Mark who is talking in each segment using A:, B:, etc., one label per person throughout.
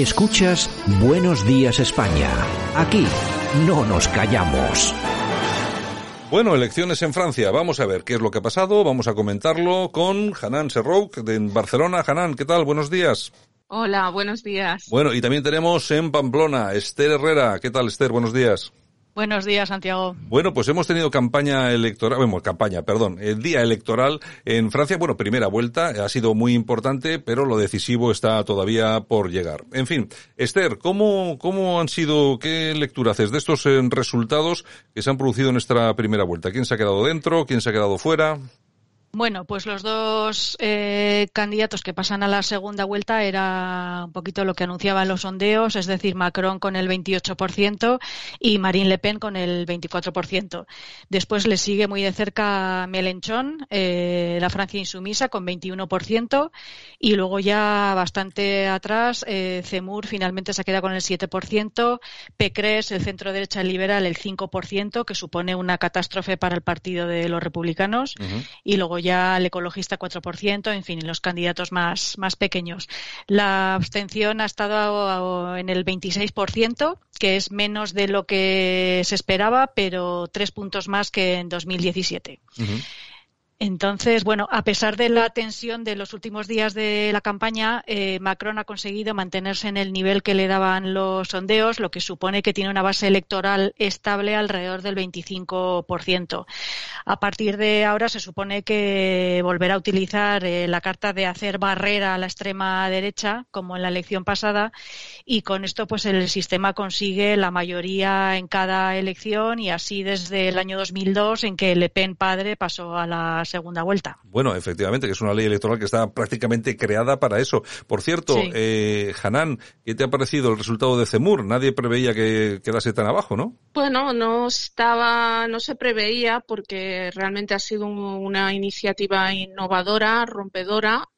A: Escuchas Buenos Días España. Aquí no nos callamos.
B: Bueno, elecciones en Francia. Vamos a ver qué es lo que ha pasado. Vamos a comentarlo con Hanan Serrouk de Barcelona. Hanan, ¿qué tal? Buenos días.
C: Hola, buenos días.
B: Bueno, y también tenemos en Pamplona Esther Herrera. ¿Qué tal, Esther? Buenos días.
D: Buenos días, Santiago.
B: Bueno, pues hemos tenido campaña electoral, bueno, campaña, perdón, día electoral en Francia. Bueno, primera vuelta, ha sido muy importante, pero lo decisivo está todavía por llegar. En fin, Esther, ¿cómo, cómo han sido, qué lectura haces de estos eh, resultados que se han producido en esta primera vuelta? ¿Quién se ha quedado dentro? ¿Quién se ha quedado fuera?
D: Bueno, pues los dos eh, candidatos que pasan a la segunda vuelta era un poquito lo que anunciaban los sondeos, es decir, Macron con el 28% y Marine Le Pen con el 24%. Después le sigue muy de cerca Mélenchon, eh, la Francia insumisa con 21% y luego ya bastante atrás eh, Zemmour finalmente se queda con el 7%, Pécresse, el centro derecha liberal, el 5%, que supone una catástrofe para el partido de los republicanos y luego ya el ecologista 4%, en fin, los candidatos más, más pequeños. La abstención ha estado en el 26%, que es menos de lo que se esperaba, pero tres puntos más que en 2017. Entonces, bueno, a pesar de la tensión de los últimos días de la campaña, eh, Macron ha conseguido mantenerse en el nivel que le daban los sondeos, lo que supone que tiene una base electoral estable alrededor del 25%. A partir de ahora se supone que volverá a utilizar eh, la carta de hacer barrera a la extrema derecha, como en la elección pasada, y con esto pues el sistema consigue la mayoría en cada elección y así desde el año 2002 en que Le Pen padre pasó a la segunda vuelta.
B: Bueno, efectivamente, que es una ley electoral que está prácticamente creada para eso. Por cierto, eh, Hanan, ¿qué te ha parecido el resultado de Cemur? Nadie preveía que quedase tan abajo, ¿no?
C: Bueno, no estaba, no se preveía porque realmente ha sido una iniciativa innovadora, rompedora.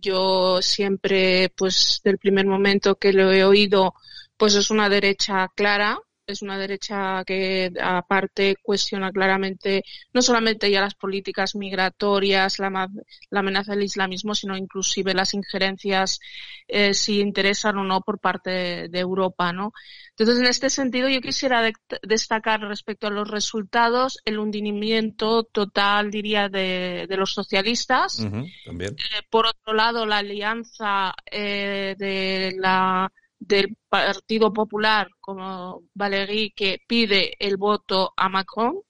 C: Yo siempre, pues, del primer momento que lo he oído, pues es una derecha clara, es una derecha que aparte cuestiona claramente no solamente ya las políticas migratorias, la, amenaza del islamismo, sino inclusive las injerencias eh, si interesan o no por parte de, Europa, ¿no? Entonces, en este sentido, yo quisiera destacar respecto a los resultados el hundimiento total, diría, de, los socialistas.
B: también.
C: Eh, por otro lado, la alianza eh, de la del Partido Popular como Valéry que pide el voto a Macron,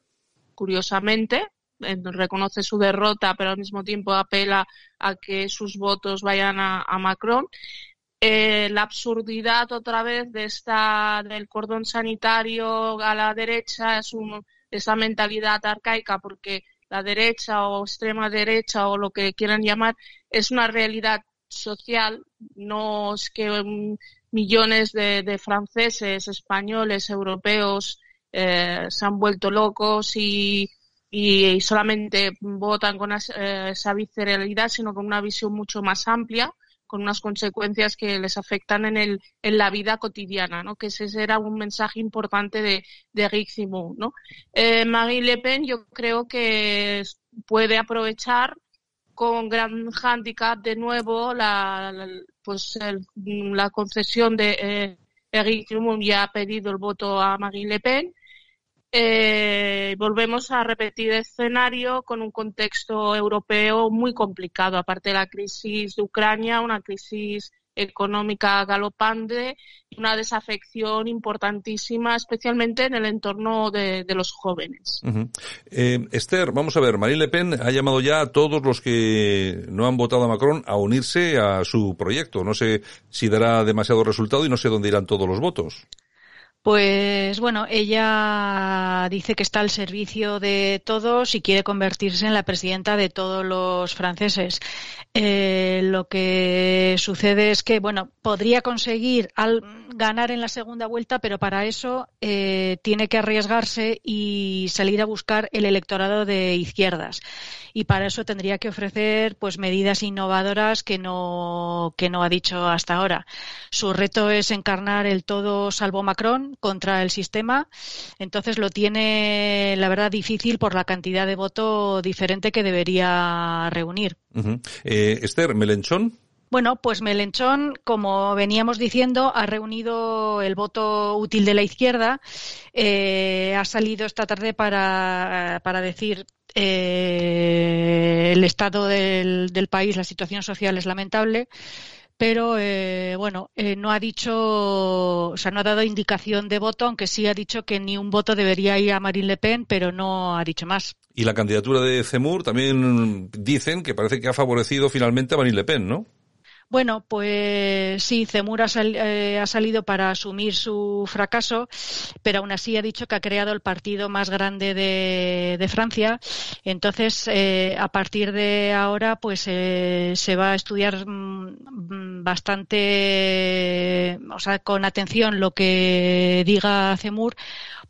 C: curiosamente, reconoce su derrota, pero al mismo tiempo apela a que sus votos vayan a, Macron. Eh, la absurdidad otra vez de esta del cordón sanitario a la derecha es un, esa mentalidad arcaica porque la derecha o extrema derecha o lo que quieran llamar es una realidad social, no es que millones de, franceses, españoles, europeos eh, se han vuelto locos y, y, solamente votan con eh, esa visceralidad, sino con una visión mucho más amplia con unas consecuencias que les afectan en, el, en la vida cotidiana, ¿no? que ese era un mensaje importante de, de Rick Simon. ¿no? Eh, Marie Le Pen yo creo que puede aprovechar con gran hándicap de nuevo la, pues la concesión de eh, Eric Dumont ya ha pedido el voto a Marine Le Pen. Eh, volvemos a repetir el escenario con un contexto europeo muy complicado, aparte de la crisis de Ucrania, una crisis económica galopante una desafección importantísima, especialmente en el entorno de, los jóvenes.
B: Eh, Esther, vamos a ver, Marine Le Pen ha llamado ya a todos los que no han votado a Macron a unirse a su proyecto. No sé si dará demasiado resultado y no sé dónde irán todos los votos.
D: Pues bueno, ella dice que está al servicio de todos y quiere convertirse en la presidenta de todos los franceses. Eh, lo que sucede es que, bueno, podría conseguir al ganar en la segunda vuelta, pero para eso eh, tiene que arriesgarse y salir a buscar el electorado de izquierdas. Y para eso tendría que ofrecer, pues, medidas innovadoras que no que no ha dicho hasta ahora. Su reto es encarnar el todo salvo Macron contra el sistema. Entonces lo tiene, la verdad, difícil por la cantidad de voto diferente que debería reunir.
B: Eh, Esther, Melenchón.
D: Bueno, pues Melenchón, como veníamos diciendo, ha reunido el voto útil de la izquierda. Eh, ha salido esta tarde para, para decir eh, el estado del, del, país, la situación social es lamentable. Pero eh, bueno, eh, no ha dicho, o sea, no ha dado indicación de voto, aunque sí ha dicho que ni un voto debería ir a Marine Le Pen, pero no ha dicho más.
B: Y la candidatura de Zemmour también dicen que parece que ha favorecido finalmente a Marine Le Pen, ¿no?
D: Bueno, pues sí, Zemmour ha, eh, ha, salido para asumir su fracaso, pero aún así ha dicho que ha creado el partido más grande de, Francia. Entonces, eh, a partir de ahora, pues eh, se va a estudiar mm, bastante, o sea, con atención lo que diga Zemmour,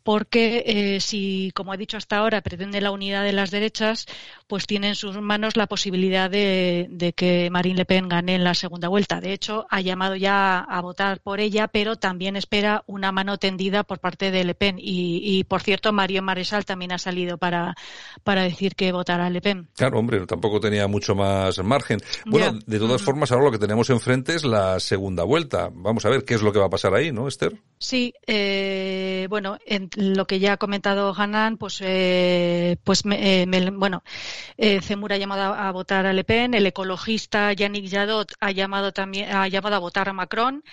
D: porque eh, si, como he dicho hasta ahora, pretende la unidad de las derechas, pues tiene en sus manos la posibilidad de, de, que Marine Le Pen gane en la segunda vuelta. De hecho, ha llamado ya a votar por ella, pero también espera una mano tendida por parte de Le Pen. Y, y por cierto, Mario Maresal también ha salido para, para decir que votará a Le Pen.
B: Claro, hombre, tampoco tenía mucho más margen. Bueno, de todas formas, ahora lo que tenemos enfrente es la segunda vuelta. Vamos a ver qué es lo que va a pasar ahí, ¿no, Esther?
D: Sí, eh, bueno, en lo que ya ha comentado Hanan, pues, eh, pues me, eh, me, bueno, eh, Zemur ha llamado a, votar a Le Pen, el ecologista Yannick Jadot ha llamado también, ha llamado a votar a Macron.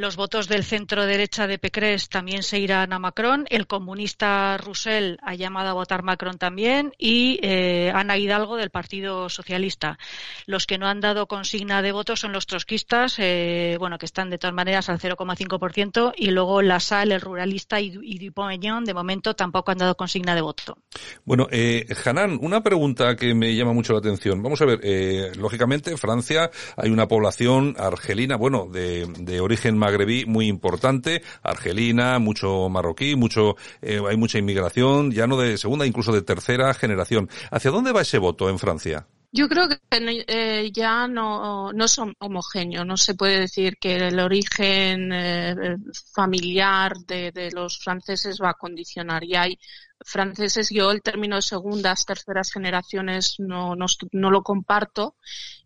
D: Los votos del centro derecha de Pécresse también se irán a Macron. El comunista Roussel ha llamado a votar Macron también y eh, Ana Hidalgo del Partido Socialista. Los que no han dado consigna de voto son los trotskistas, eh, bueno, que están de todas maneras al 0,5% y luego la el ruralista y, y Dupont-Aignan, de momento tampoco han dado consigna de voto.
B: Bueno, eh, Hanan, una pregunta que me llama mucho la atención. Vamos a ver, eh, lógicamente, Francia hay una población argelina, bueno, de, de origen magrebí muy importante, argelina, mucho marroquí, mucho, eh, hay mucha inmigración, ya no de segunda, incluso de tercera generación. ¿Hacia dónde va ese voto en Francia?
C: Yo creo que eh, ya no, no son homogéneos. No se puede decir que el origen eh, familiar de, de, los franceses va a condicionar. Y hay franceses, yo el término segundas, terceras generaciones no, no, no, lo comparto.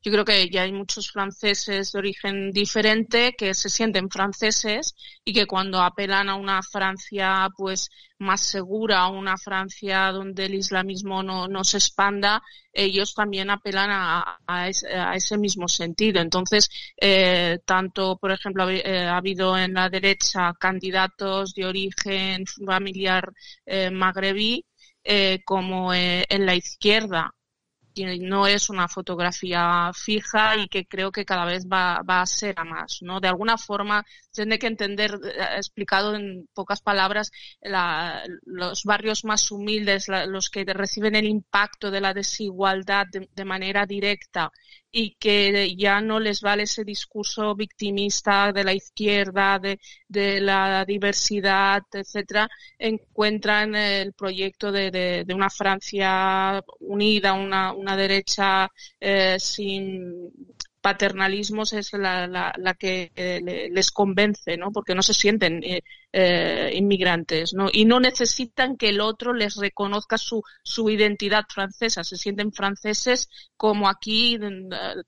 C: Yo creo que ya hay muchos franceses de origen diferente que se sienten franceses y que cuando apelan a una Francia pues más segura, a una Francia donde el islamismo no, no se expanda, ellos también apelan a, a, ese, mismo sentido. Entonces, eh, tanto, por ejemplo, eh, ha habido en la derecha candidatos de origen familiar eh, eh, como eh, en la izquierda que no es una fotografía fija y que creo que cada vez va, va a ser a más, ¿no? De alguna forma, tiene que entender, eh, explicado en pocas palabras, la, los barrios más humildes, la, los que reciben el impacto de la desigualdad de, de manera directa y que ya no les vale ese discurso victimista de la izquierda, de, la diversidad, etcétera, encuentran el proyecto de, una Francia unida, una, una derecha eh, sin paternalismos es la, la, la que eh, les convence, ¿no? Porque no se sienten eh, eh, inmigrantes, ¿no? Y no necesitan que el otro les reconozca su, su identidad francesa. Se sienten franceses como aquí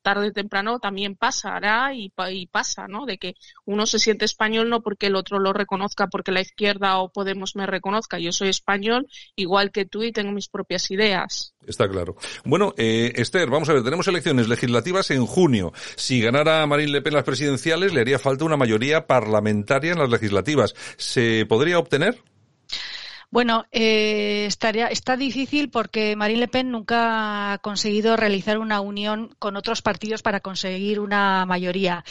C: tarde o temprano también pasará y, y, pasa, ¿no? De que uno se siente español no porque el otro lo reconozca, porque la izquierda o Podemos me reconozca. Yo soy español igual que tú y tengo mis propias ideas.
B: Está claro. Bueno, eh, Esther, vamos a ver, tenemos elecciones legislativas en junio. Si ganara Marine Le Pen las presidenciales, le haría falta una mayoría parlamentaria en las legislativas. ¿Se podría obtener?
D: Bueno, eh, estaría, está difícil porque Marine Le Pen nunca ha conseguido realizar una unión con otros partidos para conseguir una mayoría,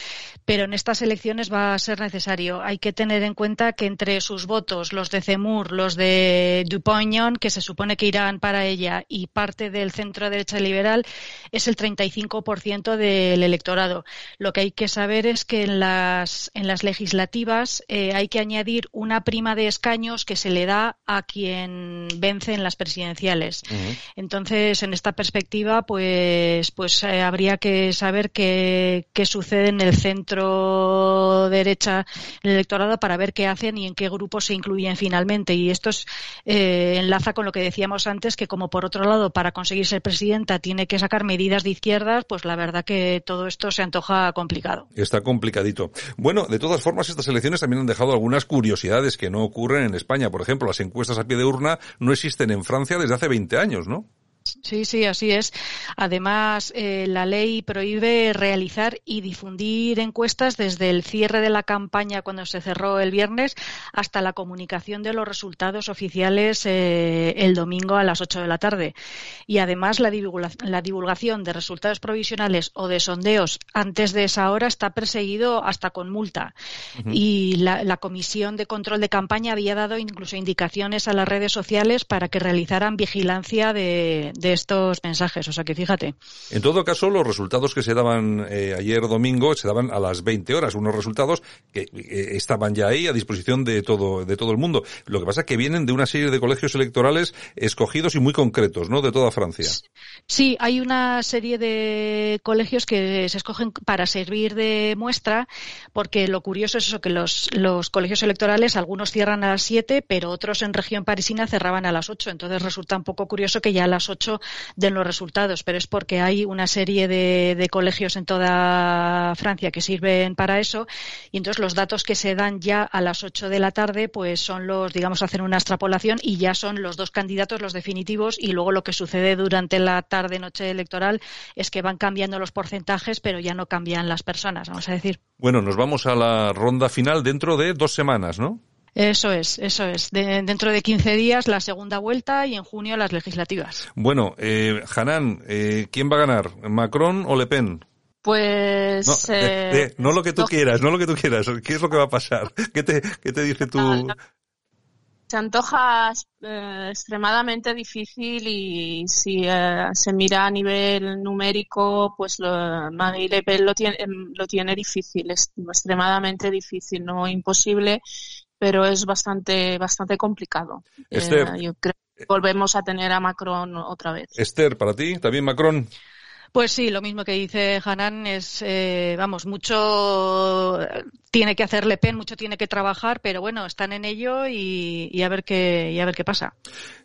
D: pero en estas elecciones va a ser necesario. Hay que tener en cuenta que entre sus votos, los de Zemmour, los de Dupont-Aignan, que se supone que irán para ella, y parte del centro derecha liberal, es el 35% del electorado. Lo que hay que saber es que en las, en las legislativas eh, hay que añadir una prima de escaños que se le da a quien vence en las presidenciales. Entonces, en esta perspectiva, pues, pues eh, habría que saber qué, qué sucede en el centro derecha el electorado para ver qué hacen y en qué grupos se incluyen finalmente. Y esto es, eh, enlaza con lo que decíamos antes, que como por otro lado, para conseguir ser presidenta tiene que sacar medidas de izquierdas, pues la verdad que todo esto se antoja complicado.
B: Está complicadito. Bueno, de todas formas, estas elecciones también han dejado algunas curiosidades que no ocurren en España. Por ejemplo, las encuestas a pie de urna no existen en Francia desde hace 20 años, ¿no?
D: Sí, sí, así es. Además, eh, la ley prohíbe realizar y difundir encuestas desde el cierre de la campaña cuando se cerró el viernes hasta la comunicación de los resultados oficiales eh, el domingo a las 8 de la tarde. Y además, la, divulgación de resultados provisionales o de sondeos antes de esa hora está perseguido hasta con multa. Y la, Comisión de Control de Campaña había dado incluso indicaciones a las redes sociales para que realizaran vigilancia de de estos mensajes. O sea que fíjate.
B: En todo caso, los resultados que se daban eh, ayer domingo se daban a las 20 horas, unos resultados que eh, estaban ya ahí a disposición de todo, de todo el mundo. Lo que pasa es que vienen de una serie de colegios electorales escogidos y muy concretos, ¿no? De toda Francia.
D: Sí, hay una serie de colegios que se escogen para servir de muestra, porque lo curioso es eso, que los, los colegios electorales, algunos cierran a las 7, pero otros en región parisina cerraban a las 8. Entonces resulta un poco curioso que ya a las 8 de los resultados, pero es porque hay una serie de, colegios en toda Francia que sirven para eso y entonces los datos que se dan ya a las 8 de la tarde pues son los, digamos, hacen una extrapolación y ya son los dos candidatos los definitivos y luego lo que sucede durante la tarde-noche electoral es que van cambiando los porcentajes pero ya no cambian las personas, vamos a decir.
B: Bueno, nos vamos a la ronda final dentro de dos semanas, ¿no?
D: Eso es, eso es. dentro de 15 días la segunda vuelta y en junio las legislativas.
B: Bueno, eh, Hanan, eh, ¿quién va a ganar? ¿Macron o Le Pen?
C: Pues...
B: No, eh, no lo que tú quieras, no lo que tú quieras. ¿Qué es lo que va a pasar? ¿Qué te, qué te dice tu...?
C: Se antoja eh, extremadamente difícil y si se mira a nivel numérico, pues lo, Marie Le Pen lo tiene, lo tiene difícil, es extremadamente difícil, no imposible pero es bastante, bastante complicado.
B: Esther,
C: eh, yo creo que volvemos a tener a Macron otra vez.
B: Esther, para ti, también Macron.
D: Pues sí, lo mismo que dice Hanan es, eh, vamos, mucho tiene que hacer Le Pen, mucho tiene que trabajar, pero bueno, están en ello y, a ver qué y a ver qué pasa.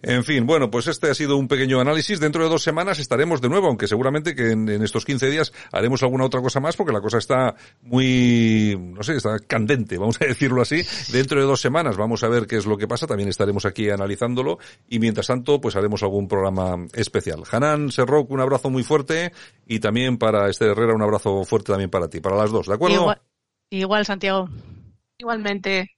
B: En fin, bueno, pues este ha sido un pequeño análisis. Dentro de dos semanas estaremos de nuevo, aunque seguramente que en, estos 15 días haremos alguna otra cosa más, porque la cosa está muy, no sé, está candente, vamos a decirlo así. Dentro de dos semanas vamos a ver qué es lo que pasa. También estaremos aquí analizándolo y mientras tanto, pues haremos algún programa especial. Hanan Serroc, un abrazo muy fuerte y también para Esther Herrera un abrazo fuerte también para ti, para las dos, ¿de acuerdo?
D: Igual, Santiago.
C: Igualmente.